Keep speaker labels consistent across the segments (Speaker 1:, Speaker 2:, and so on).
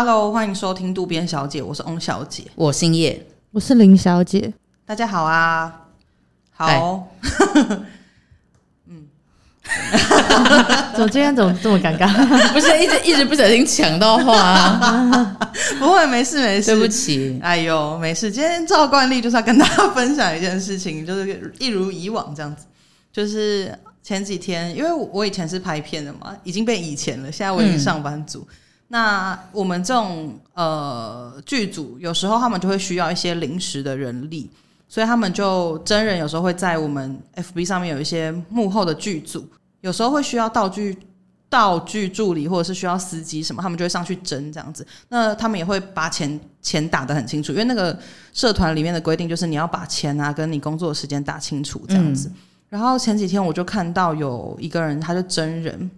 Speaker 1: Hello，欢迎收听渡边小姐，我是翁小姐，
Speaker 2: 我姓叶，
Speaker 3: 我是林小姐，
Speaker 1: 大家好啊，好，
Speaker 3: 嗯，怎么今天怎么这么尴尬？
Speaker 2: 不是一直一直不小心抢到话啊？
Speaker 1: 不会，没事没事，
Speaker 2: 对不起，
Speaker 1: 哎呦，没事，今天照惯例就是要跟大家分享一件事情，就是一如以往这样子，就是前几天，因为我以前是拍片的嘛，已经被以前了，现在我已经上班族。嗯那我们这种呃剧组，有时候他们就会需要一些临时的人力，所以他们就真人有时候会在我们 FB 上面有一些幕后的剧组，有时候会需要道具道具助理或者是需要司机什么，他们就会上去争这样子。那他们也会把钱钱打得很清楚，因为那个社团里面的规定就是你要把钱啊跟你工作的时间打清楚这样子。嗯。然后前几天我就看到有一个人，他就真人。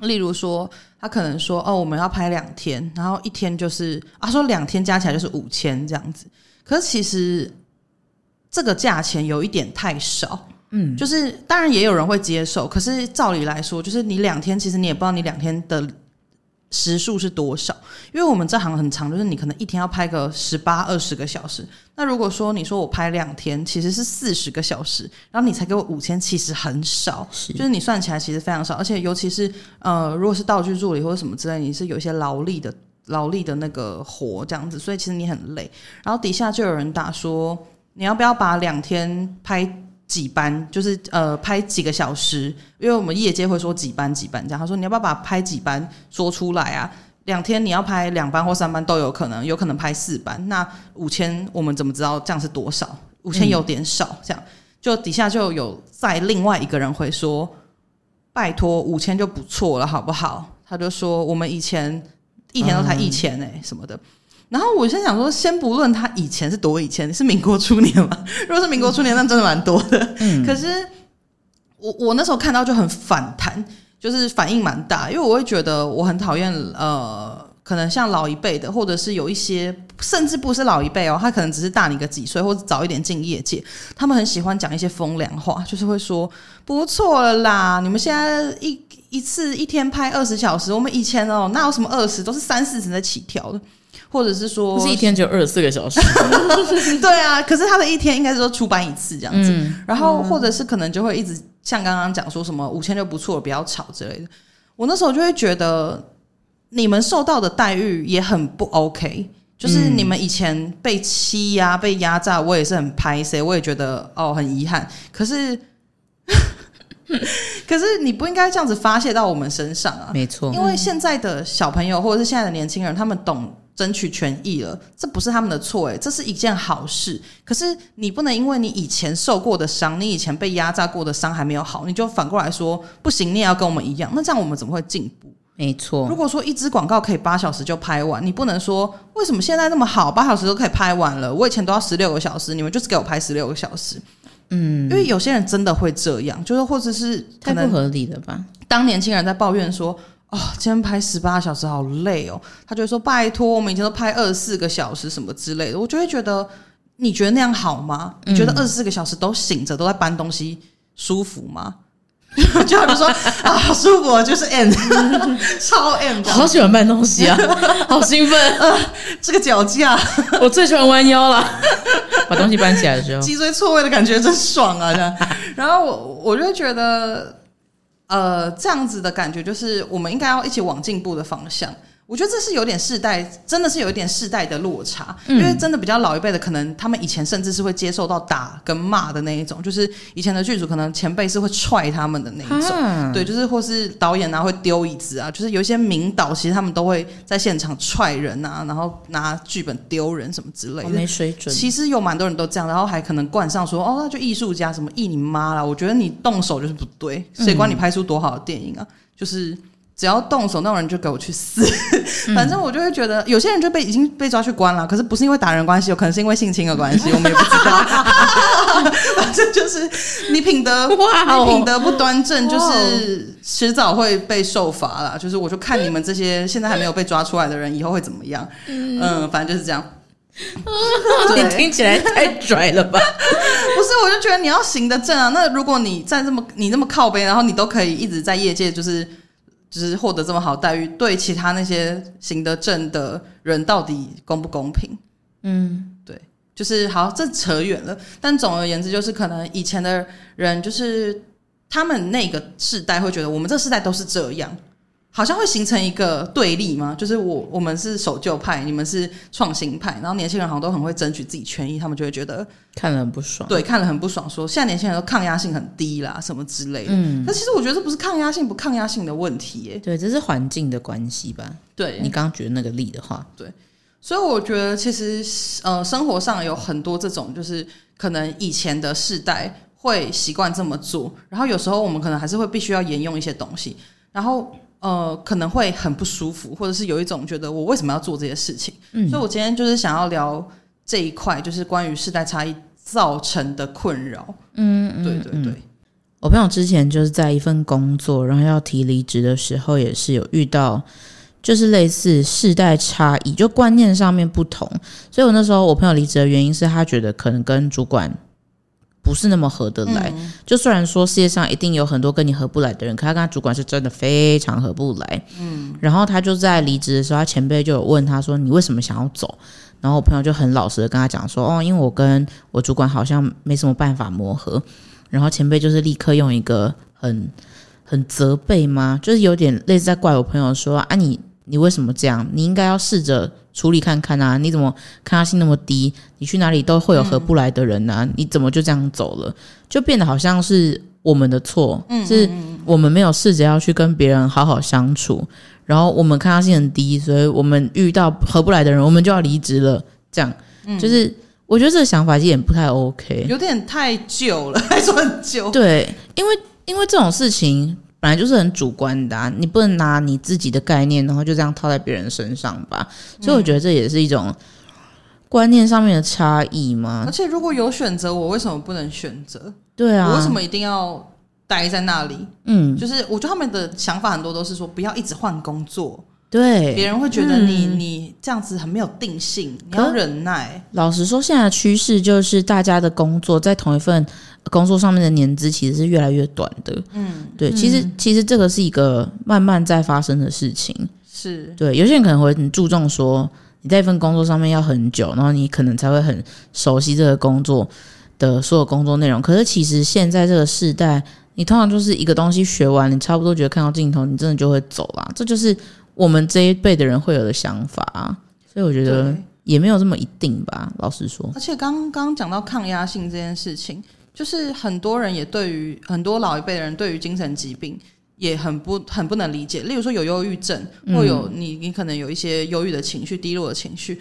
Speaker 1: 例如说，他可能说：“哦，我们要拍两天，然后一天就是啊，说两天加起来就是五千这样子。可是其实这个价钱有一点太少，嗯，就是当然也有人会接受，可是照理来说，就是你两天，其实你也不知道你两天的。”时数是多少？因为我们这行很长，就是你可能一天要拍个十八二十个小时。那如果说你说我拍两天，其实是四十个小时，然后你才给我五千，其实很少。是，就是你算起来其实非常少。而且尤其是呃，如果是道具助理或者什么之类，你是有一些劳力的劳力的那个活这样子，所以其实你很累。然后底下就有人打说，你要不要把两天拍？几班就是呃拍几个小时，因为我们业界会说几班几班这样。他说你要不要把拍几班说出来啊？两天你要拍两班或三班都有可能，有可能拍四班。那五千我们怎么知道这样是多少？五千有点少，这样就底下就有再另外一个人会说，拜托五千就不错了，好不好？他就说我们以前一天都才一千哎什么的。然后我先想说，先不论他以前是多以前，是民国初年嘛？如果是民国初年，那真的蛮多的。嗯，可是我我那时候看到就很反弹，就是反应蛮大，因为我会觉得我很讨厌呃，可能像老一辈的，或者是有一些甚至不是老一辈哦，他可能只是大你个几岁，或者早一点进业界，他们很喜欢讲一些风凉话，就是会说不错了啦，你们现在一一次一天拍二十小时，我们以前哦，那有什么二十，都是三四十在起跳的。或者是说，
Speaker 2: 是一天只有二十四个小时，
Speaker 1: 对啊。可是他的一天应该是说出版一次这样子，嗯、然后或者是可能就会一直像刚刚讲说什么五千就不错了，不要吵之类的。我那时候就会觉得你们受到的待遇也很不 OK，就是你们以前被欺压、被压榨，我也是很拍谁，我也觉得哦很遗憾。可是，可是你不应该这样子发泄到我们身上啊，
Speaker 2: 没错。
Speaker 1: 因为现在的小朋友或者是现在的年轻人，他们懂。争取权益了，这不是他们的错诶，这是一件好事。可是你不能因为你以前受过的伤，你以前被压榨过的伤还没有好，你就反过来说不行，你也要跟我们一样。那这样我们怎么会进步？
Speaker 2: 没错。如
Speaker 1: 果说一支广告可以八小时就拍完，你不能说为什么现在那么好，八小时都可以拍完了，我以前都要十六个小时，你们就是给我拍十六个小时。嗯，因为有些人真的会这样，就是或者是
Speaker 2: 太不合理了吧？
Speaker 1: 当年轻人在抱怨说。哦，今天拍十八小时好累哦。他就会说：“拜托，我们以前都拍二十四个小时什么之类的。”我就会觉得，你觉得那样好吗？嗯、你觉得二十四个小时都醒着都在搬东西舒服吗？就他们说啊，好舒服，就是 M，超 M，
Speaker 2: 好喜欢搬东西啊，好兴奋啊！
Speaker 1: 这个脚架，
Speaker 2: 我最喜欢弯腰了，把东西搬起来的时候，
Speaker 1: 脊椎错位的感觉真爽啊！这样，然后我我就会觉得。呃，这样子的感觉就是，我们应该要一起往进步的方向。我觉得这是有点世代，真的是有一点世代的落差，嗯、因为真的比较老一辈的，可能他们以前甚至是会接受到打跟骂的那一种，就是以前的剧组可能前辈是会踹他们的那一种，啊、对，就是或是导演啊会丢椅子啊，就是有一些名导其实他们都会在现场踹人啊，然后拿剧本丢人什么之类的，
Speaker 2: 没水准。
Speaker 1: 其实有蛮多人都这样，然后还可能冠上说哦，那就艺术家什么艺你妈啦，我觉得你动手就是不对，谁管你拍出多好的电影啊，就是。只要动手，那种人就给我去死。反正我就会觉得，有些人就被已经被抓去关了，可是不是因为打人关系，有可能是因为性侵的关系，我们也不知道。反正就是你品德，你品德不端正，就是迟早会被受罚啦。就是我就看你们这些现在还没有被抓出来的人，以后会怎么样？嗯，反正就是这样。
Speaker 2: 你听起来太拽了吧？
Speaker 1: 不是，我就觉得你要行得正啊。那如果你在这么你那么靠背，然后你都可以一直在业界就是。就是获得这么好待遇，对其他那些行得正的人到底公不公平？
Speaker 2: 嗯，
Speaker 1: 对，就是好，这扯远了。但总而言之，就是可能以前的人，就是他们那个世代会觉得，我们这世代都是这样。好像会形成一个对立吗？就是我我们是守旧派，你们是创新派，然后年轻人好像都很会争取自己权益，他们就会觉得
Speaker 2: 看了很不爽。
Speaker 1: 对，看了很不爽，说现在年轻人都抗压性很低啦，什么之类的。
Speaker 2: 嗯，
Speaker 1: 那其实我觉得这不是抗压性不抗压性的问题耶，
Speaker 2: 对，这是环境的关系吧？
Speaker 1: 对，
Speaker 2: 你刚刚举的那个例的话，
Speaker 1: 对，所以我觉得其实呃，生活上有很多这种，就是可能以前的世代会习惯这么做，然后有时候我们可能还是会必须要沿用一些东西，然后。呃，可能会很不舒服，或者是有一种觉得我为什么要做这些事情？嗯，所以我今天就是想要聊这一块，就是关于世代差异造成的困扰。嗯，嗯，对对对。
Speaker 2: 我朋友之前就是在一份工作，然后要提离职的时候，也是有遇到，就是类似世代差异，就观念上面不同。所以我那时候我朋友离职的原因是他觉得可能跟主管。不是那么合得来，嗯、就虽然说世界上一定有很多跟你合不来的人，可他跟他主管是真的非常合不来。嗯，然后他就在离职的时候，他前辈就有问他说：“你为什么想要走？”然后我朋友就很老实的跟他讲说：“哦，因为我跟我主管好像没什么办法磨合。”然后前辈就是立刻用一个很很责备吗？就是有点类似在怪我朋友说：“啊，你你为什么这样？你应该要试着。”处理看看啊，你怎么抗压性那么低？你去哪里都会有合不来的人啊，嗯、你怎么就这样走了？就变得好像是我们的错，嗯、是我们没有试着要去跟别人好好相处，然后我们抗压性很低，所以我们遇到合不来的人，我们就要离职了。这样，嗯、就是我觉得这个想法有点不太 OK，
Speaker 1: 有点太久了，还说很久。
Speaker 2: 对，因为因为这种事情。本来就是很主观的啊，你不能拿你自己的概念，然后就这样套在别人身上吧。所以我觉得这也是一种观念上面的差异嘛。
Speaker 1: 而且如果有选择，我为什么不能选择？
Speaker 2: 对啊，
Speaker 1: 我为什么一定要待在那里？嗯，就是我觉得他们的想法很多都是说不要一直换工作。
Speaker 2: 对，
Speaker 1: 别人会觉得你、嗯、你这样子很没有定性，你要忍耐。
Speaker 2: 老实说，现在的趋势就是大家的工作在同一份工作上面的年资其实是越来越短的。嗯，对，其实其实这个是一个慢慢在发生的事情。
Speaker 1: 是
Speaker 2: 对，有些人可能会很注重说你在一份工作上面要很久，然后你可能才会很熟悉这个工作的所有工作内容。可是其实现在这个时代，你通常就是一个东西学完，你差不多觉得看到尽头，你真的就会走了。这就是。我们这一辈的人会有的想法，所以我觉得也没有这么一定吧。老实说，
Speaker 1: 而且刚刚讲到抗压性这件事情，就是很多人也对于很多老一辈的人对于精神疾病也很不很不能理解。例如说有忧郁症，或有你你可能有一些忧郁的情绪、低落的情绪。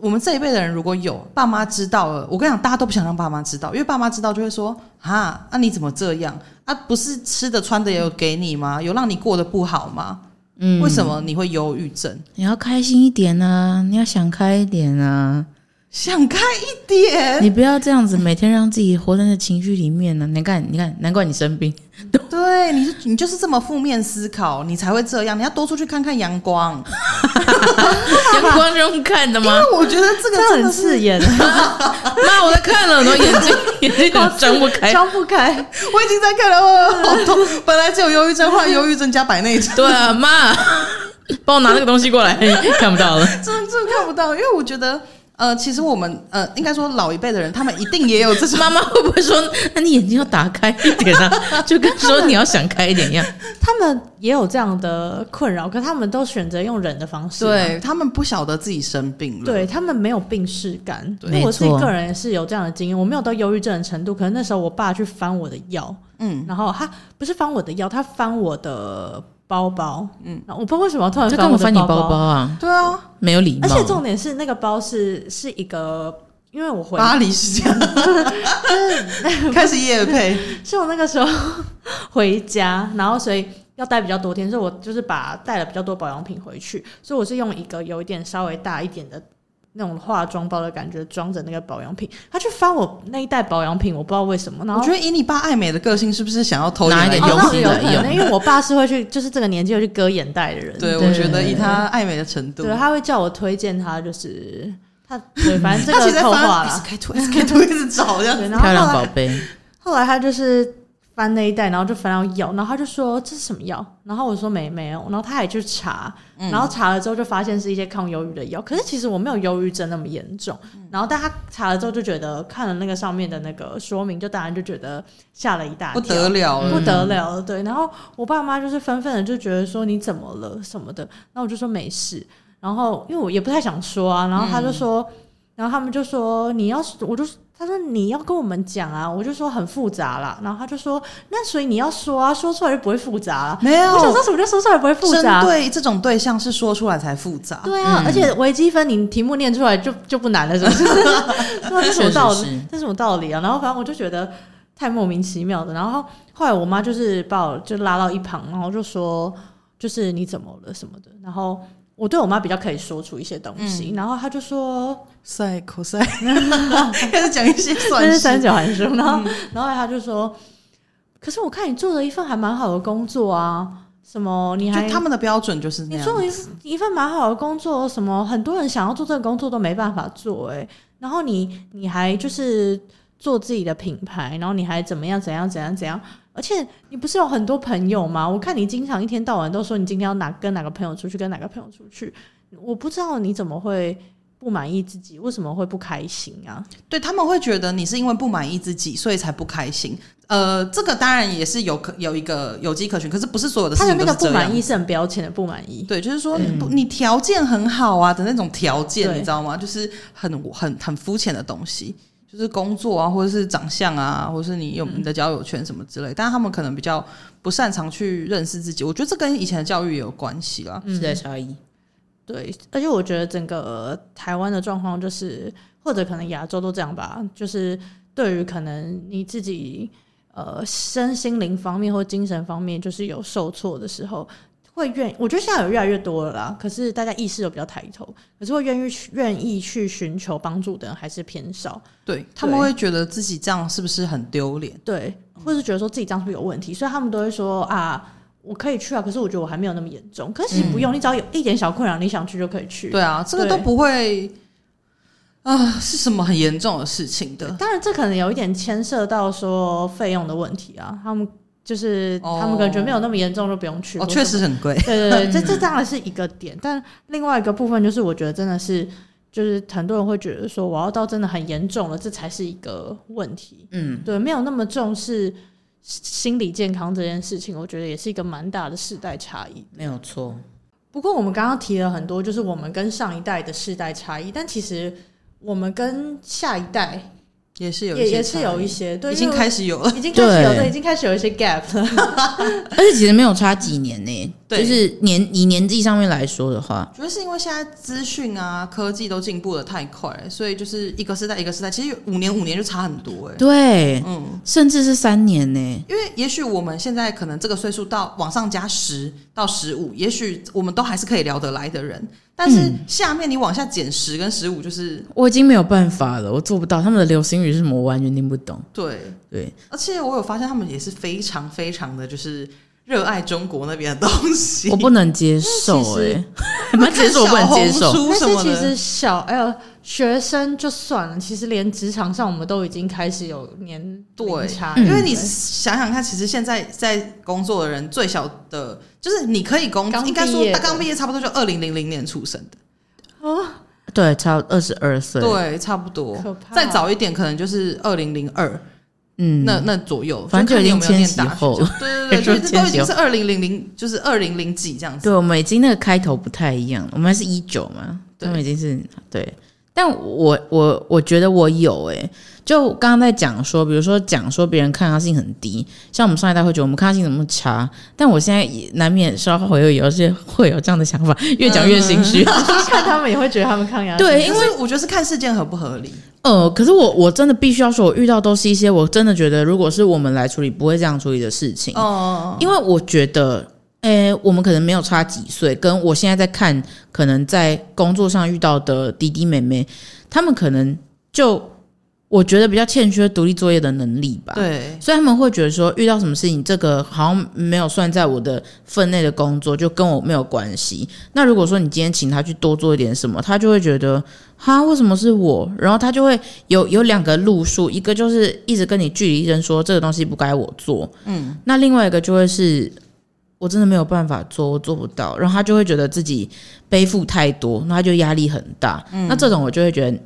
Speaker 1: 我们这一辈的人如果有爸妈知道了，我跟你讲，大家都不想让爸妈知道，因为爸妈知道就会说啊，那你怎么这样啊？不是吃的穿的也有给你吗？有让你过得不好吗？嗯，为什么你会忧郁症？
Speaker 2: 你要开心一点啊！你要想开一点啊！
Speaker 1: 想开一点，
Speaker 2: 你不要这样子，每天让自己活在那情绪里面呢、啊。你看，你看，难怪你生病。
Speaker 1: 对，你你就是这么负面思考，你才会这样。你要多出去看看阳光。
Speaker 2: 阳光是用看的吗？
Speaker 1: 因为我觉得这个真的
Speaker 3: 很刺眼。
Speaker 2: 妈，我在看了，我眼睛 眼睛都睁不开，
Speaker 3: 张不开。
Speaker 1: 我已经在看了，我好痛。本来只有忧郁症，后来忧郁症加白内障。
Speaker 2: 对啊，妈，帮我拿那个东西过来，看不到了。
Speaker 1: 真的真的看不到，因为我觉得。呃，其实我们呃，应该说老一辈的人，他们一定也有这种。
Speaker 2: 妈妈会不会说，那你眼睛要打开一点啊？就跟说你要想开一点一样。
Speaker 3: 他们也有这样的困扰，可他们都选择用忍的方式。
Speaker 1: 对，他们不晓得自己生病了，
Speaker 3: 对，他们没有病识感。
Speaker 2: 对，
Speaker 3: 我自己个人是有这样的经验，我没有到忧郁症的程度。可能那时候我爸去翻我的药，嗯，然后他不是翻我的药，他翻我的。包包，嗯，我不知道为什么突然翻我的包包，
Speaker 2: 翻你包包啊？
Speaker 1: 对啊，
Speaker 2: 没有礼貌。
Speaker 3: 而且重点是那个包是是一个，因为我回
Speaker 1: 巴黎是这样，开始夜配，
Speaker 3: 是我那个时候 回家，然后所以要带比较多天，所以我就是把带了比较多保养品回去，所以我是用一个有一点稍微大一点的。那种化妆包的感觉，装着那个保养品，他去翻我那一袋保养品，我不知道为什么。然后
Speaker 1: 我觉得以你爸爱美的个性，是不是想要偷
Speaker 2: 拿一点东西来 用？
Speaker 3: 因为我爸是会去，就是这个年纪会去割眼袋的人。
Speaker 1: 对，我觉得以他爱美的程度，
Speaker 3: 对，他会叫我推荐他，就是他，对，反正这个后话了。
Speaker 1: 开图，开图，一直找这样。
Speaker 2: 漂亮宝贝。
Speaker 3: 后来他就是翻那一袋，然后就翻到药，然后他就说这是什么药？然后我说没没有，然后他也去查，然后查了之后就发现是一些抗忧郁的药。可是其实我没有忧郁症那么严重。然后但他查了之后就觉得看了那个上面的那个说明，就当然就觉得吓了一大跳，
Speaker 1: 不得了，
Speaker 3: 不得了。对，然后我爸妈就是纷纷的就觉得说你怎么了什么的，那我就说没事。然后因为我也不太想说啊，然后他就说，然后他们就说你要是我就。他说：“你要跟我们讲啊！”我就说：“很复杂啦。”然后他就说：“那所以你要说啊，说出来就不会复杂了。”
Speaker 1: 没有，
Speaker 3: 我想说什么就说出来不会复杂。
Speaker 1: 对，这种对象是说出来才复杂。
Speaker 3: 对啊，嗯、而且微积分你题目念出来就就不难了，是不是？这是什么道理？这是什么道理啊？然后反正我就觉得太莫名其妙的。然后后来我妈就是把我就拉到一旁，然后就说：“就是你怎么了什么的。”然后。我对我妈比较可以说出一些东西，嗯、然后她就说
Speaker 1: 赛口赛，开始讲一些算式，
Speaker 3: 三角函数，然后、嗯、然后她就说，可是我看你做了一份还蛮好的工作啊，什么你还
Speaker 1: 他们的标准就是你做
Speaker 3: 一一份蛮好的工作，什么很多人想要做这个工作都没办法做、欸，哎，然后你你还就是做自己的品牌，然后你还怎么样怎样怎样怎样。而且你不是有很多朋友吗？我看你经常一天到晚都说你今天要哪跟哪个朋友出去，跟哪个朋友出去。我不知道你怎么会不满意自己，为什么会不开心啊？
Speaker 1: 对，他们会觉得你是因为不满意自己，所以才不开心。呃，这个当然也是有可有一个有迹可循，可是不是所有的事情。他的那个
Speaker 3: 不满意是很标签的不满意。
Speaker 1: 对，就是说你条件很好啊的那种条件，你知道吗？就是很很很肤浅的东西。就是工作啊，或者是长相啊，或者是你有你的交友圈什么之类，嗯、但是他们可能比较不擅长去认识自己。我觉得这跟以前的教育也有关系啦，
Speaker 2: 时代差异。
Speaker 3: 对，而且我觉得整个台湾的状况就是，或者可能亚洲都这样吧，就是对于可能你自己呃身心灵方面或精神方面，就是有受挫的时候。会愿，我觉得现在有越来越多了啦。可是大家意识都比较抬头，可是会愿意去愿意去寻求帮助的人还是偏少。
Speaker 1: 对，他们会觉得自己这样是不是很丢脸？
Speaker 3: 对，或是觉得说自己这样是不是有问题？所以他们都会说啊，我可以去啊。可是我觉得我还没有那么严重。可是其实不用，嗯、你只要有一点小困扰，你想去就可以去。
Speaker 1: 对啊，这个都不会啊、呃，是什么很严重的事情的。
Speaker 3: 当然，这可能有一点牵涉到说费用的问题啊，他们。就是他们感觉没有那么严重，就不用去。
Speaker 1: 哦，确实很贵。
Speaker 3: 对对对，这 这当然是一个点，但另外一个部分就是，我觉得真的是，就是很多人会觉得说，我要到真的很严重了，这才是一个问题。嗯，对，没有那么重视心理健康这件事情，我觉得也是一个蛮大的世代差异。
Speaker 2: 没有错。
Speaker 3: 不过我们刚刚提了很多，就是我们跟上一代的世代差异，但其实我们跟下一代。
Speaker 1: 也是有，
Speaker 3: 也也是有一些，对，
Speaker 1: 已经开始有了，
Speaker 3: 已经开始有，了，已经开始有一些 gap 了，
Speaker 2: 而且其实没有差几年呢，对。就是年以年纪上面来说的话，
Speaker 1: 主要是因为现在资讯啊、科技都进步的太快，所以就是一个时代一个时代，其实五年五年就差很多哎，
Speaker 2: 对，嗯，甚至是三年呢，
Speaker 1: 因为也许我们现在可能这个岁数到往上加十到十五，也许我们都还是可以聊得来的人。但是下面你往下减十跟十五，就是
Speaker 2: 我已经没有办法了，我做不到。他们的流行语是什么？我完全听不懂。
Speaker 1: 对
Speaker 2: 对，
Speaker 1: 而且我有发现他们也是非常非常的就是热爱中国那边的东西，
Speaker 2: 我不能接受哎，不能 接受，我不能接受。
Speaker 3: 但是其实小 L。学生就算了，其实连职场上我们都已经开始有年对差，
Speaker 1: 因为你想想看，其实现在在工作的人最小的，就是你可以工，应该说他刚毕业，差不多就二零零零年出生的。
Speaker 2: 哦，对，差二十二岁，
Speaker 1: 对，差不多，再早一点可能就是二零零二，嗯，那那左右，
Speaker 2: 反正就已经千禧 后，
Speaker 1: 对对对，就都已经是二零零零，就是二零零几这样子。
Speaker 2: 对，我们已经那个开头不太一样，我们还是一九嘛，我们已经是对。但我我我觉得我有诶、欸，就刚刚在讲说，比如说讲说别人抗压性很低，像我们上一代会觉得我们抗压性怎么差，但我现在也难免稍后会有有些会有这样的想法，越讲越心虚。
Speaker 3: 嗯、看他们也会觉得他们抗压性，
Speaker 2: 对，因为
Speaker 1: 我觉得是看事件合不合理。
Speaker 2: 呃，可是我我真的必须要说，我遇到都是一些我真的觉得，如果是我们来处理，不会这样处理的事情。哦，因为我觉得。诶、欸，我们可能没有差几岁，跟我现在在看，可能在工作上遇到的弟弟妹妹，他们可能就我觉得比较欠缺独立作业的能力吧。
Speaker 1: 对，
Speaker 2: 所以他们会觉得说，遇到什么事情，这个好像没有算在我的分内的工作，就跟我没有关系。那如果说你今天请他去多做一点什么，他就会觉得，哈，为什么是我？然后他就会有有两个路数，一个就是一直跟你据理力争，说这个东西不该我做。嗯，那另外一个就会是我真的没有办法做，我做不到。然后他就会觉得自己背负太多，那他就压力很大。嗯，那这种我就会觉得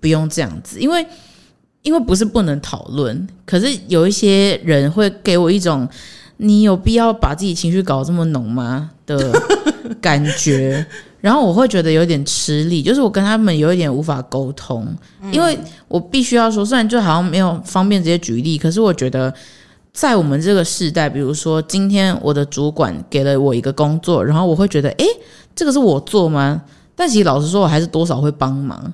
Speaker 2: 不用这样子，因为。因为不是不能讨论，可是有一些人会给我一种你有必要把自己情绪搞这么浓吗的 感觉，然后我会觉得有点吃力，就是我跟他们有一点无法沟通，因为我必须要说，虽然就好像没有方便直接举例，可是我觉得在我们这个时代，比如说今天我的主管给了我一个工作，然后我会觉得，诶，这个是我做吗？但其实老实说，我还是多少会帮忙。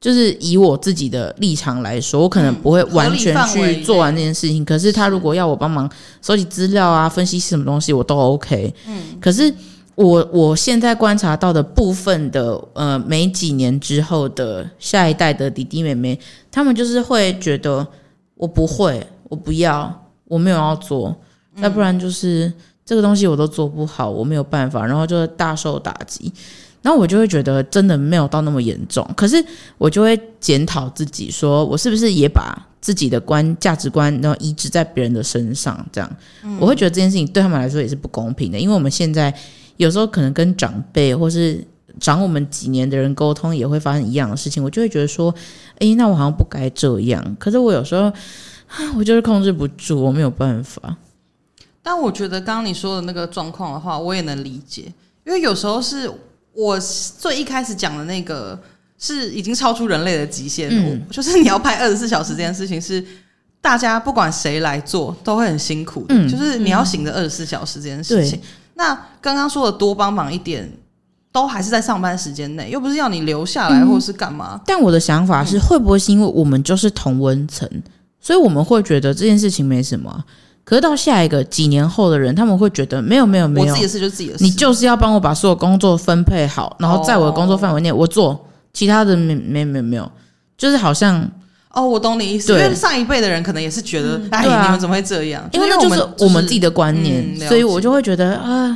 Speaker 2: 就是以我自己的立场来说，我可能不会完全去做完这件事情。可是他如果要我帮忙收集资料啊、分析什么东西，我都 OK。嗯，可是我我现在观察到的部分的呃，没几年之后的下一代的弟弟妹妹，他们就是会觉得我不会，我不要，我没有要做，要不然就是这个东西我都做不好，我没有办法，然后就大受打击。然后我就会觉得真的没有到那么严重，可是我就会检讨自己，说我是不是也把自己的观价值观然后移植在别人的身上？这样，我会觉得这件事情对他们来说也是不公平的，因为我们现在有时候可能跟长辈或是长我们几年的人沟通，也会发生一样的事情，我就会觉得说，诶，那我好像不该这样。可是我有时候，我就是控制不住，我没有办法。
Speaker 1: 但我觉得刚刚你说的那个状况的话，我也能理解，因为有时候是。我最一开始讲的那个是已经超出人类的极限，嗯，就是你要拍二十四小时这件事情是大家不管谁来做都会很辛苦的，嗯，就是你要醒着二十四小时这件事情。那刚刚说的多帮忙一点，都还是在上班时间内，又不是要你留下来或是干嘛。
Speaker 2: 嗯，但我的想法是，会不会是因为我们就是同温层，所以我们会觉得这件事情没什么？可是到下一个几年后的人，他们会觉得没有没有没有，
Speaker 1: 我自己的事就自己的事，
Speaker 2: 你就是要帮我把所有工作分配好，然后在我的工作范围内我做，其他的没没没有没有，就是好像
Speaker 1: 哦，我懂你意思，因为上一辈的人可能也是觉得，哎，你们怎么会这样？
Speaker 2: 因为那就是我们自己的观念，所以我就会觉得啊，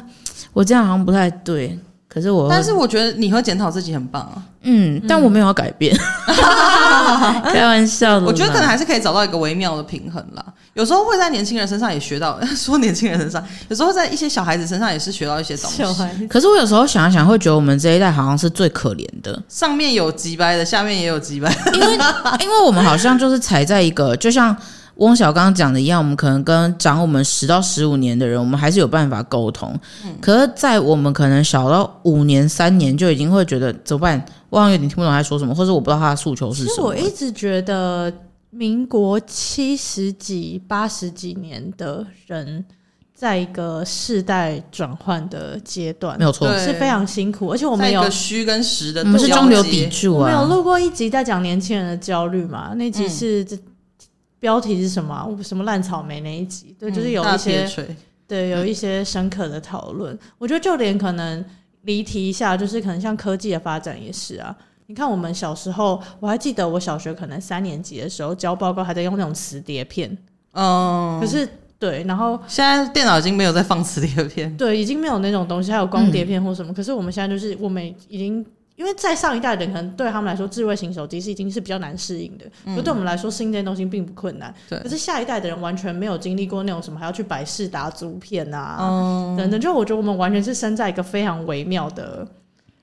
Speaker 2: 我这样好像不太对。可是我，
Speaker 1: 但是我觉得你会检讨自己很棒啊。
Speaker 2: 嗯，但我没有要改变，开玩笑的。
Speaker 1: 我觉得可能还是可以找到一个微妙的平衡啦。有时候会在年轻人身上也学到，说年轻人身上，有时候在一些小孩子身上也是学到一些东西。
Speaker 2: 可是我有时候想一想，会觉得我们这一代好像是最可怜的，
Speaker 1: 上面有几掰的，下面也有几掰。
Speaker 2: 因为，因为我们好像就是踩在一个，就像。翁小刚刚讲的一样，我们可能跟长我们十到十五年的人，我们还是有办法沟通。嗯，可是，在我们可能小到五年、三年，就已经会觉得怎么办？我好像有点听不懂他在说什么，或者我不知道他的诉求是什么。其实
Speaker 3: 我一直觉得，民国七十几、八十几年的人，在一个世代转换的阶段，
Speaker 2: 没有错，
Speaker 3: 是非常辛苦。而且我们有
Speaker 1: 虚跟实的，
Speaker 2: 我们是中流砥柱啊。
Speaker 3: 我们有录过一集在讲年轻人的焦虑嘛？那集是这。嗯标题是什么？什么烂草莓那一集？对，就是有一些对，有一些深刻的讨论。嗯、我觉得就连可能离题一下，就是可能像科技的发展也是啊。你看我们小时候，我还记得我小学可能三年级的时候交报告还在用那种磁碟片，嗯，可是对，然后
Speaker 1: 现在电脑已经没有在放磁碟片，
Speaker 3: 对，已经没有那种东西，还有光碟片或什么。嗯、可是我们现在就是我们已经。因为在上一代的人可能对他们来说，智慧型手机是已经是比较难适应的。嗯，就对我们来说，新这些东西并不困难。对，可是下一代的人完全没有经历过那种什么还要去百事达租片啊，嗯，等等。就我觉得我们完全是生在一个非常微妙的，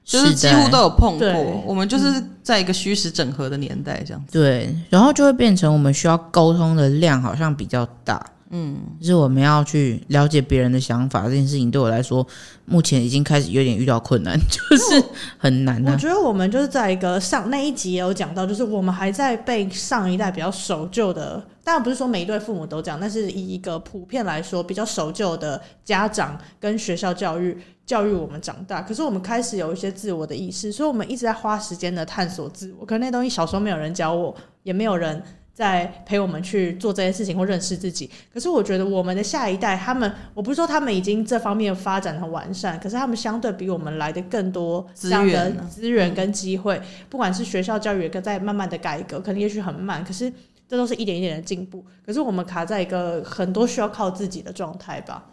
Speaker 1: 就是几乎都有碰过。我们就是在一个虚实整合的年代这样子。
Speaker 2: 对，然后就会变成我们需要沟通的量好像比较大。嗯，就是我们要去了解别人的想法这件事情，对我来说，目前已经开始有点遇到困难，就是很难啊。
Speaker 3: 我觉得我们就是在一个上那一集也有讲到，就是我们还在被上一代比较守旧的，当然不是说每一对父母都这样，但是以一个普遍来说，比较守旧的家长跟学校教育教育我们长大。可是我们开始有一些自我的意识，所以我们一直在花时间的探索自我。可是那东西小时候没有人教我，也没有人。在陪我们去做这件事情或认识自己。可是我觉得我们的下一代，他们我不是说他们已经这方面发展很完善，可是他们相对比我们来的更多这样的资源跟机会，不管是学校教育也在慢慢的改革，可能也许很慢，可是这都是一点一点的进步。可是我们卡在一个很多需要靠自己的状态吧，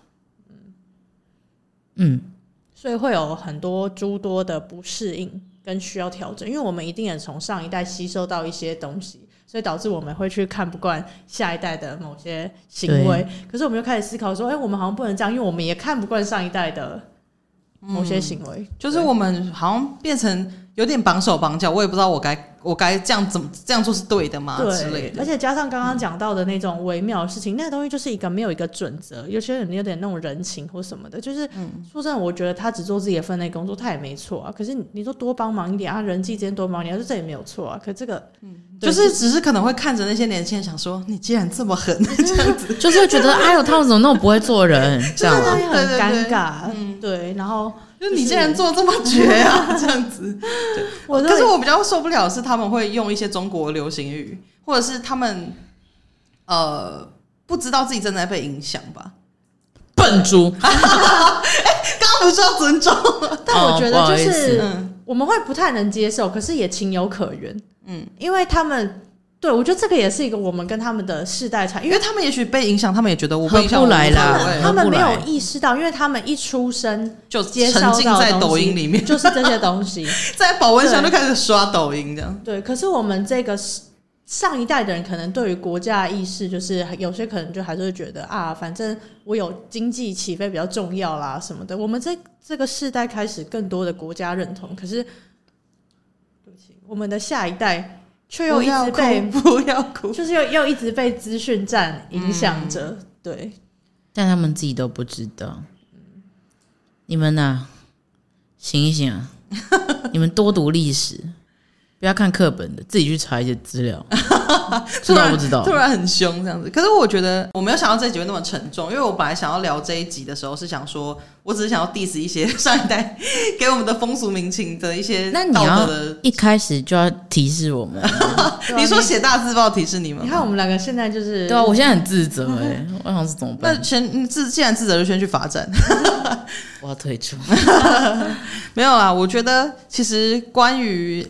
Speaker 3: 嗯嗯，所以会有很多诸多的不适应跟需要调整，因为我们一定也从上一代吸收到一些东西。所以导致我们会去看不惯下一代的某些行为，可是我们又开始思考说，哎、欸，我们好像不能这样，因为我们也看不惯上一代的某些行为，嗯、就是我们好像变成有点绑手绑脚，我也不知道我该。我该这样怎么这样做是对的吗？对之类的。而且加上刚刚讲到的那种微妙的事情，嗯、那个东西就是一个没有一个准则，有些人有点那种人情或什么的。就是、嗯、说真的，我觉得他只做自己的分内工作，他也没错啊。可是你说多帮忙一点啊，人际之间多帮忙一点，这也没有错啊。可这个，嗯，就是只是可能会看着那些年轻人想说，你既然这么狠，这样子，就是会觉得哎呦，他们怎么那么不会做人，这样子很尴尬。嗯，对，然后。就你竟然做这么绝啊，这样子。可是我比较受不了的是他们会用一些中国流行语，或者是他们呃不知道自己正在被影响吧。笨猪，哎，刚刚不是要尊重？但我觉得就是我们会不太能接受，可是也情有可原。嗯，因为他们。对，我觉得这个也是一个我们跟他们的世代差，因为他们也许被影响，他们也觉得我不来了，他们没有意识到，因为他们一出生就沉浸在抖音里面，就是这些东西，在保温箱就开始刷抖音这样。对，可是我们这个上一代的人，可能对于国家意识，就是有些可能就还是会觉得啊，反正我有经济起飞比较重要啦什么的。我们这这个世代开始更多的国家认同，可是对不起，我们的下一代。却又一直被 不要哭，就是又又一直被资讯战影响着，嗯、对，但他们自己都不知道。你们呐、啊，醒一醒啊！你们多读历史。不要看课本的，自己去查一些资料。突然不知道，突然很凶这样子。可是我觉得我没有想到这一集会那么沉重，因为我本来想要聊这一集的时候是想说，我只是想要 diss 一些上一代给我们的风俗民情的一些的。那你要一开始就要提示我们。你说写大字报提示你们？你看我们两个现在就是对啊，我现在很自责哎、欸，我想是怎么办？那先自既然自责就先去罚站。我要退出。没有啊，我觉得其实关于。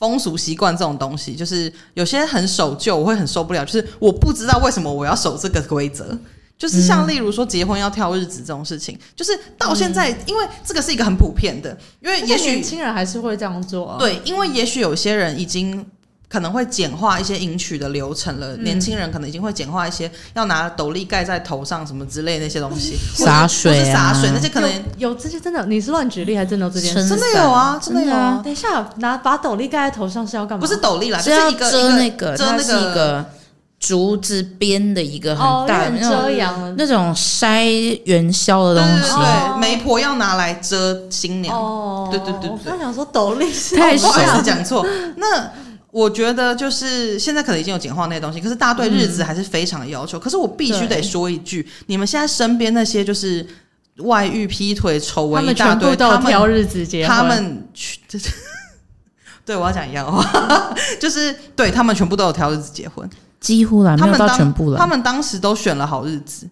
Speaker 3: 风俗习惯这种东西，就是有些很守旧，我会很受不了。就是我不知道为什么我要守这个规则。就是像例如说结婚要挑日子这种事情，就是到现在，因为这个是一个很普遍的，因为也许年轻人还是会这样做。对，因为也许有些人已经。可能会简化一些迎娶的流程了，嗯、年轻人可能已经会简化一些，要拿斗笠盖在头上什么之类的那些东西，洒水啊，洒水那些可能有，有这些真的，你是乱举例还是真的有这件事？真的有啊，真的有啊。等一下，拿把斗笠盖在头上是要干嘛？不是斗笠啦，是要遮那个，遮那个竹子编的一个很大的遮阳的那种筛元宵的东西，对，媒婆要拿来遮新娘。哦，对对对对。他想说斗笠是太不好意思讲错那。我觉得就是现在可能已经有简化那些东西，可是大家对日子还是非常的要求。嗯、可是我必须得说一句，你们现在身边那些就是外遇、劈腿、丑闻一大堆，他们挑日子结婚，他们去，对，我要讲一样话，就是对他们全部都有挑日子结婚，几乎啦，没有到全部了。他们当时都选了好日子，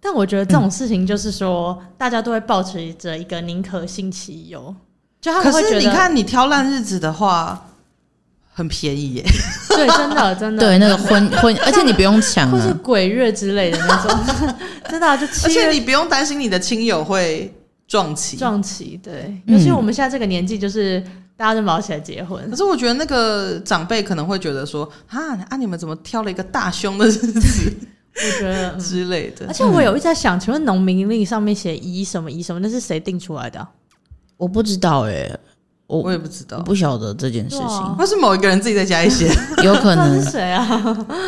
Speaker 3: 但我觉得这种事情就是说，嗯、大家都会保持着一个宁可信其有，就他们会觉得，可是你看你挑烂日子的话。很便宜耶，对，真的真的，对那个婚 婚，而且你不用抢，或是鬼月之类的那种，真的、啊、就，而且你不用担心你的亲友会撞期撞期，对，尤其我们现在这个年纪，就是大家都卯起来结婚、嗯。可是我觉得那个长辈可能会觉得说，啊啊，你们怎么挑了一个大胸的日子？我觉得之类的。而且我有一直在想，请问农民令上面写乙什么乙什么，那是谁定出来的、啊？我不知道哎、欸。我我也不知道，不晓得这件事情。那是某一个人自己在家里写，有可能是谁啊？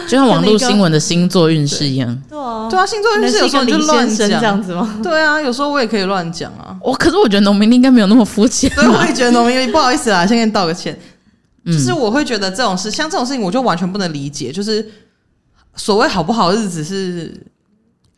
Speaker 3: 就像网络新闻的星座运势一样。对啊，对啊，星座运势有时候就乱讲这样子吗？对啊，有时候我也可以乱讲啊。我可是我觉得农民历应该没有那么肤浅。对，我也觉得农民不好意思啦，先跟你道个歉。就是我会觉得这种事，像这种事情，我就完全不能理解。就是所谓好不好日子是。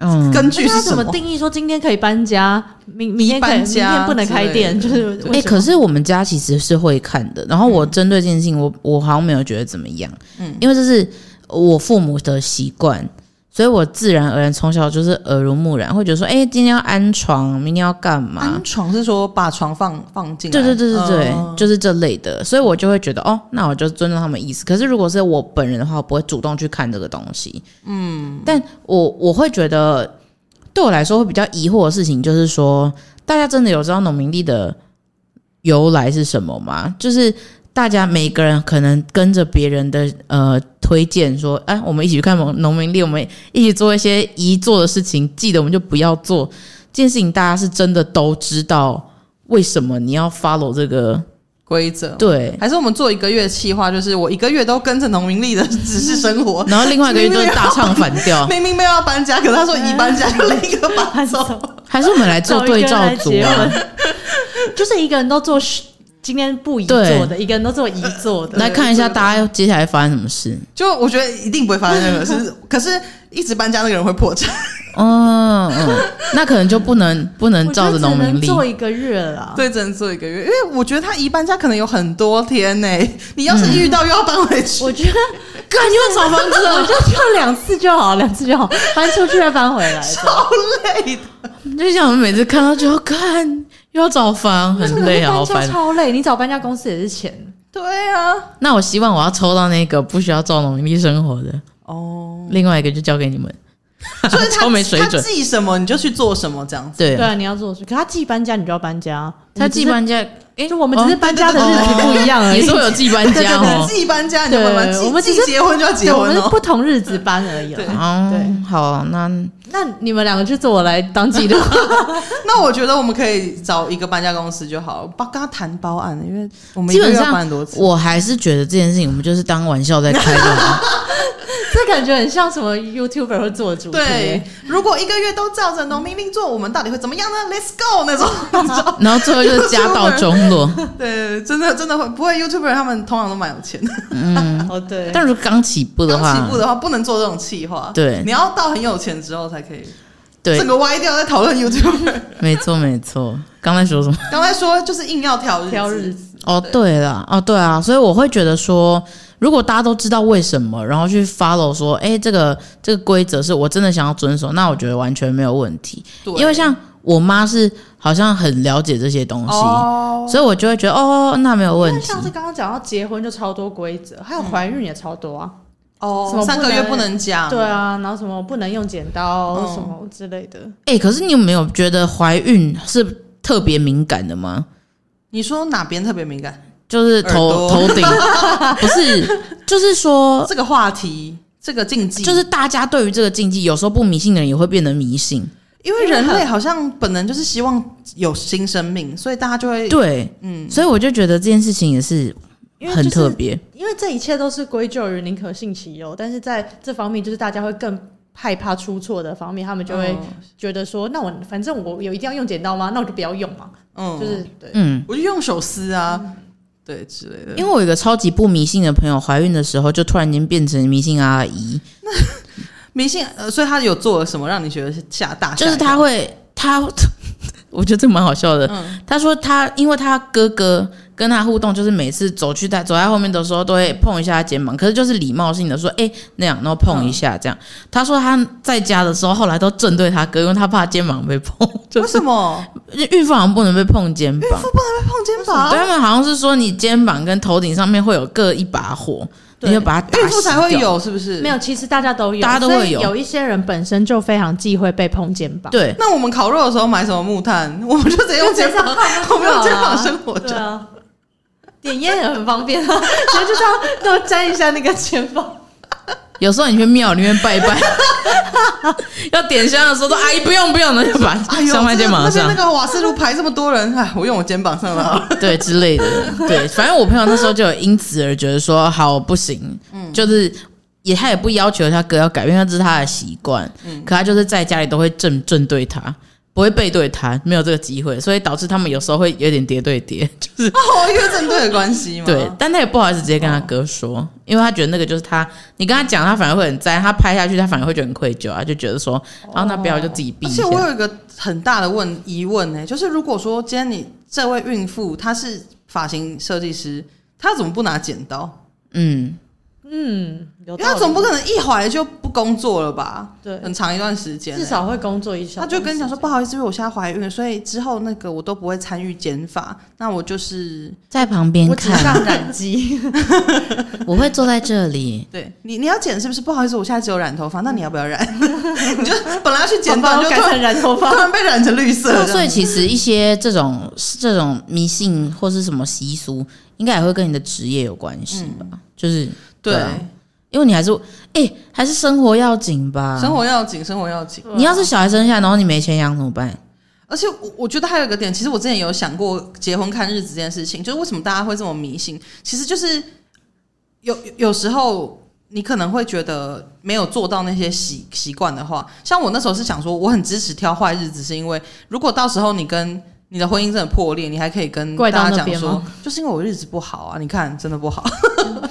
Speaker 3: 嗯，根据他怎么定义说今天可以搬家，明明天可以明天不能开店，就是哎、欸，可是我们家其实是会看的。然后我针对这件事情，我我好像没有觉得怎么样，嗯，因为这是
Speaker 2: 我父母的习惯。所以我自然而然从小就是耳濡目染，会觉得说，哎、欸，今天要安床，明天要干嘛？
Speaker 1: 安床是说把床放放进来？
Speaker 2: 对对对对对，
Speaker 1: 嗯、
Speaker 2: 就是这类的。所以我就会觉得，哦，那我就尊重他们意思。可是如果是我本人的话，我不会主动去看这个东西。嗯，但我我会觉得，对我来说会比较疑惑的事情，就是说，大家真的有知道农民历的由来是什么吗？就是。大家每个人可能跟着别人的呃推荐说，哎，我们一起去看农农民历，我们一起做一些宜做的事情，记得我们就不要做这件事情。大家是真的都知道为什么你要 follow 这个
Speaker 1: 规则？
Speaker 2: 对，
Speaker 1: 还是我们做一个月计划，就是我一个月都跟着农民历的只是生活，
Speaker 2: 然后另外一个月就是大唱反调，
Speaker 1: 明明没有要搬家，可是他说宜搬家，就另一个搬走。
Speaker 2: 还是我们来做对照组啊？
Speaker 3: 就是一个人都做。今天不宜做的，一个人都做宜做的，
Speaker 2: 来看一下大家接下来发生什么事。
Speaker 1: 就我觉得一定不会发生任何事，可是一直搬家那个人会破产。
Speaker 2: 哦，嗯，那可能就不能 不能照着农民历
Speaker 3: 做一个月了。
Speaker 1: 对，只能做一个月，因为我觉得他一搬家可能有很多天呢。你要是遇到又要搬回去，
Speaker 3: 嗯、我觉得
Speaker 2: 感觉找房子，
Speaker 3: 我就就两次就好，两次就好，搬出去再搬回来，
Speaker 1: 超累的。
Speaker 2: 就像我们每次看到就要看。又要找房，很累啊，好烦。
Speaker 3: 超累，你找搬家公司也是钱。
Speaker 1: 对啊，
Speaker 2: 那我希望我要抽到那个不需要照农民历生活的
Speaker 1: 哦。
Speaker 2: 另外一个就交给你们，
Speaker 1: 就是
Speaker 2: 他没水准。
Speaker 1: 他寄什么你就去做什么，这样子。
Speaker 2: 对
Speaker 3: 对啊，你要做什么？可他寄搬家，你就要搬家。
Speaker 2: 他寄搬家。
Speaker 3: 哎，就我们只是搬家的日子不一样而已。
Speaker 2: 你说有寄搬家哦，
Speaker 1: 寄搬家，你慢慢寄。
Speaker 3: 我们只是
Speaker 1: 结婚就要结婚，
Speaker 3: 我们是不同日子搬而已。对，
Speaker 2: 好，那
Speaker 3: 那你们两个就做，我来当记录。
Speaker 1: 那我觉得我们可以找一个搬家公司就好，帮跟他谈包案，因为我们
Speaker 2: 基本上我还是觉得这件事情我们就是当玩笑在开的。
Speaker 3: 这感觉很像什么 YouTuber 会做的主题。
Speaker 1: 对，如果一个月都照着农民历做，我们到底会怎么样呢？Let's go 那种，
Speaker 2: 然后最后就是家道中落。
Speaker 1: 对，真的真的会不会 YouTuber 他们通常都蛮有钱的。
Speaker 2: 嗯，
Speaker 3: 哦对。
Speaker 2: 但如果刚起步的话，
Speaker 1: 刚起步的话不能做这种企划。
Speaker 2: 对，
Speaker 1: 你要到很有钱之后才可以。
Speaker 2: 对，
Speaker 1: 整个歪掉在讨论 YouTuber。
Speaker 2: 没错没错，刚才说什么？
Speaker 1: 刚才说就是硬要挑
Speaker 3: 挑日子。
Speaker 2: 哦，对了，哦对啊，所以我会觉得说。如果大家都知道为什么，然后去 follow 说，哎，这个这个规则是我真的想要遵守，那我觉得完全没有问题。对因为像我妈是好像很了解这些东西，哦、所以我就会觉得哦，那没有问题。
Speaker 3: 像是刚刚讲到结婚就超多规则，还有怀孕也超多啊。
Speaker 1: 哦、嗯，什么三个月不能讲？
Speaker 3: 对啊，然后什么不能用剪刀、嗯、什么之类的。
Speaker 2: 哎，可是你有没有觉得怀孕是特别敏感的吗？
Speaker 1: 你说哪边特别敏感？
Speaker 2: 就是头头顶，不是，就是说
Speaker 1: 这个话题，这个禁忌，
Speaker 2: 就是大家对于这个禁忌，有时候不迷信的人也会变得迷信，
Speaker 1: 因为人类好像本能就是希望有新生命，所以大家就会
Speaker 2: 对，嗯，所以我就觉得这件事情也是很特别，
Speaker 3: 因为，就是、因为这一切都是归咎于宁可信其有，但是在这方面，就是大家会更害怕出错的方面，他们就会觉得说，嗯、那我反正我有一定要用剪刀吗？那我就不要用嘛，嗯，就是对，
Speaker 2: 嗯，
Speaker 1: 我就用手撕啊。嗯对之类的，
Speaker 2: 因为我有一个超级不迷信的朋友，怀孕的时候就突然间变成迷信阿姨。
Speaker 1: 那迷信呃，所以他有做了什么让你觉得吓大？
Speaker 2: 就是他会，他 我觉得这个蛮好笑的。嗯、他说他因为他哥哥。跟他互动就是每次走去在走在后面的时候都会碰一下他肩膀，可是就是礼貌性的说哎、欸、那样，然后碰一下这样。嗯、他说他在家的时候后来都正对他哥，因为他怕肩膀被碰。
Speaker 1: 为什么？
Speaker 2: 孕妇好像不能被碰肩膀，
Speaker 1: 孕妇不能被碰肩膀。
Speaker 2: 对，他们好像是说你肩膀跟头顶上面会有各一把火，你要把它打。
Speaker 1: 孕妇才会有是不是？
Speaker 3: 没有，其实大家都有，
Speaker 2: 大家都会有。
Speaker 3: 有一些人本身就非常忌讳被碰肩膀。
Speaker 2: 对，
Speaker 1: 那我们烤肉的时候买什么木炭？我们就直接用肩膀，我们用肩膀生活着。
Speaker 3: 点烟也很方便啊，所以就这样多沾一下那个肩膀。
Speaker 2: 有时候你去庙里面拜拜，要点香的时候说：“阿姨不用不用，那就把香放肩膀上。”
Speaker 1: 那个瓦斯炉排这么多人，哎，我用我肩膀上了，
Speaker 2: 对之类的。对，反正我朋友那时候就有因此而觉得说：“好不行。”嗯，就是也他也不要求他哥要改变，他这是他的习惯。嗯，可他就是在家里都会正正对他。不会背对他，没有这个机会，所以导致他们有时候会有点叠对叠，就是
Speaker 1: 哦，因为正对的关系嘛。
Speaker 2: 对，但他也不好意思直接跟他哥说，哦、因为他觉得那个就是他，你跟他讲，他反而会很在意，他拍下去，他反而会觉得很愧疚啊，就觉得说，然后那不要就自己闭。而且
Speaker 1: 我有一个很大的问疑问呢，就是如果说今天你这位孕妇她是发型设计师，她怎么不拿剪刀？
Speaker 2: 嗯。
Speaker 3: 嗯，有
Speaker 1: 因为他总不可能一怀就不工作了吧？
Speaker 3: 对，
Speaker 1: 很长一段时间、欸，
Speaker 3: 至少会工作一下。
Speaker 1: 他就跟你讲说，不好意思，因为我现在怀孕了，所以之后那个我都不会参与减法，那我就是
Speaker 2: 在旁边看，
Speaker 3: 我上染机，
Speaker 2: 我会坐在这里。
Speaker 1: 对你，你要剪是不是？不好意思，我现在只有染头发，那你要不要染？你就本来要去剪
Speaker 3: 发，就改成染头发，
Speaker 1: 突然被染成绿色。
Speaker 2: 所以其实一些这种这种迷信或是什么习俗，应该也会跟你的职业有关系吧？嗯、就是。对，对，因为你还是哎、欸，还是生活要紧吧？
Speaker 1: 生活要紧，生活要紧。
Speaker 2: 你要是小孩生下来，然后你没钱养怎么办？
Speaker 1: 而且我我觉得还有一个点，其实我之前有想过结婚看日子这件事情，就是为什么大家会这么迷信？其实就是有有时候你可能会觉得没有做到那些习习惯的话，像我那时候是想说，我很支持挑坏日子，是因为如果到时候你跟你的婚姻真的破裂，你还可以跟大家讲说，就是因为我日子不好啊！你看，真的不好，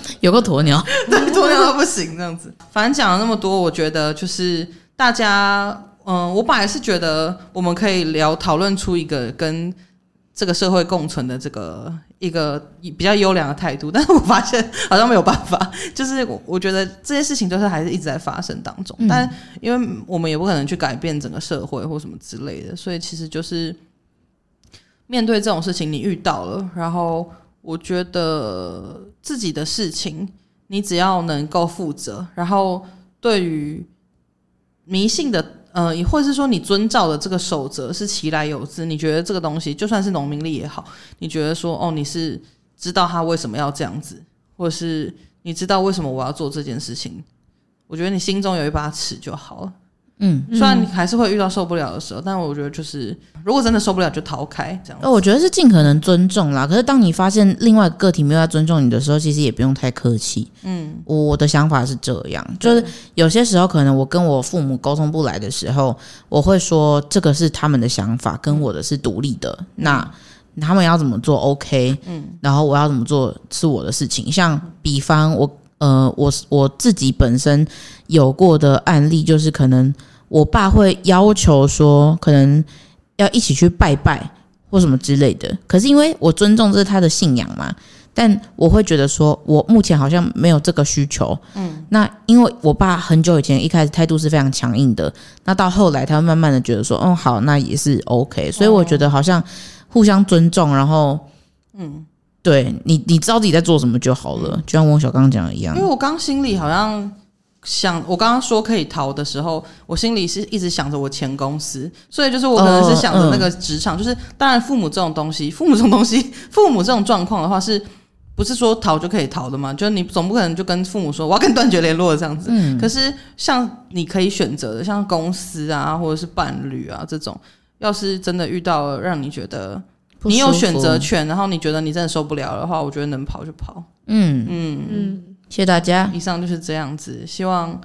Speaker 2: 有个鸵鸟，
Speaker 1: 对，鸵鸟都不行这样子。反正讲了那么多，我觉得就是大家，嗯，我本来是觉得我们可以聊讨论出一个跟这个社会共存的这个一个比较优良的态度，但是我发现好像没有办法。就是我我觉得这些事情都是还是一直在发生当中，嗯、但因为我们也不可能去改变整个社会或什么之类的，所以其实就是。面对这种事情，你遇到了，然后我觉得自己的事情，你只要能够负责，然后对于迷信的，呃，或者是说你遵照的这个守则是其来有自，你觉得这个东西就算是农民历也好，你觉得说哦，你是知道他为什么要这样子，或者是你知道为什么我要做这件事情，我觉得你心中有一把尺就好了。嗯，虽然你还是会遇到受不了的时候，但我觉得就是如果真的受不了，就逃开这样。
Speaker 2: 呃，我觉得是尽可能尊重啦。可是当你发现另外个体没有在尊重你的时候，其实也不用太客气。嗯，我的想法是这样，就是有些时候可能我跟我父母沟通不来的时候，我会说这个是他们的想法，跟我的是独立的。嗯，那他们要怎么做，OK？嗯，然后我要怎么做是我的事情。像比方我呃，我我自己本身有过的案例，就是可能。我爸会要求说，可能要一起去拜拜或什么之类的。可是因为我尊重这是他的信仰嘛，但我会觉得说，我目前好像没有这个需求。嗯，那因为我爸很久以前一开始态度是非常强硬的，那到后来他会慢慢的觉得说，嗯，好，那也是 OK。所以我觉得好像互相尊重，然后，嗯，对你，你知道自己在做什么就好了，就像汪小刚讲的一样。
Speaker 1: 因为我刚心里好像。想我刚刚说可以逃的时候，我心里是一直想着我前公司，所以就是我可能是想着那个职场，就是当然父母这种东西，父母这种东西，父母这种状况的话，是不是说逃就可以逃的嘛？就是你总不可能就跟父母说我要跟断绝联络这样子。嗯。可是像你可以选择的，像公司啊，或者是伴侣啊这种，要是真的遇到了让你觉得你有选择权，然后你觉得你真的受不了的话，我觉得能跑就跑。嗯嗯嗯。
Speaker 2: 谢谢大家，
Speaker 1: 以上就是这样子，希望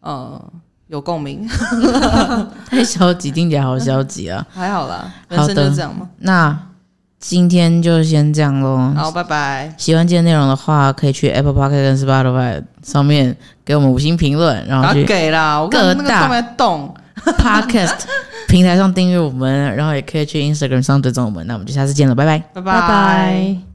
Speaker 1: 呃有共鸣。
Speaker 2: 太消极，听起来好消极啊！
Speaker 1: 还好啦，人生就是这样嘛。
Speaker 2: 那今天就先这样喽。
Speaker 1: 好，拜拜。
Speaker 2: 喜欢今天内容的话，可以去 Apple Podcast 跟 Spotify 上面给我们五星评论，然后去
Speaker 1: 给啦。我各大
Speaker 2: Podcast 平台上订阅我们，然后也可以去 Instagram 上追踪我们。那我们就下次见了，拜拜，
Speaker 1: 拜拜。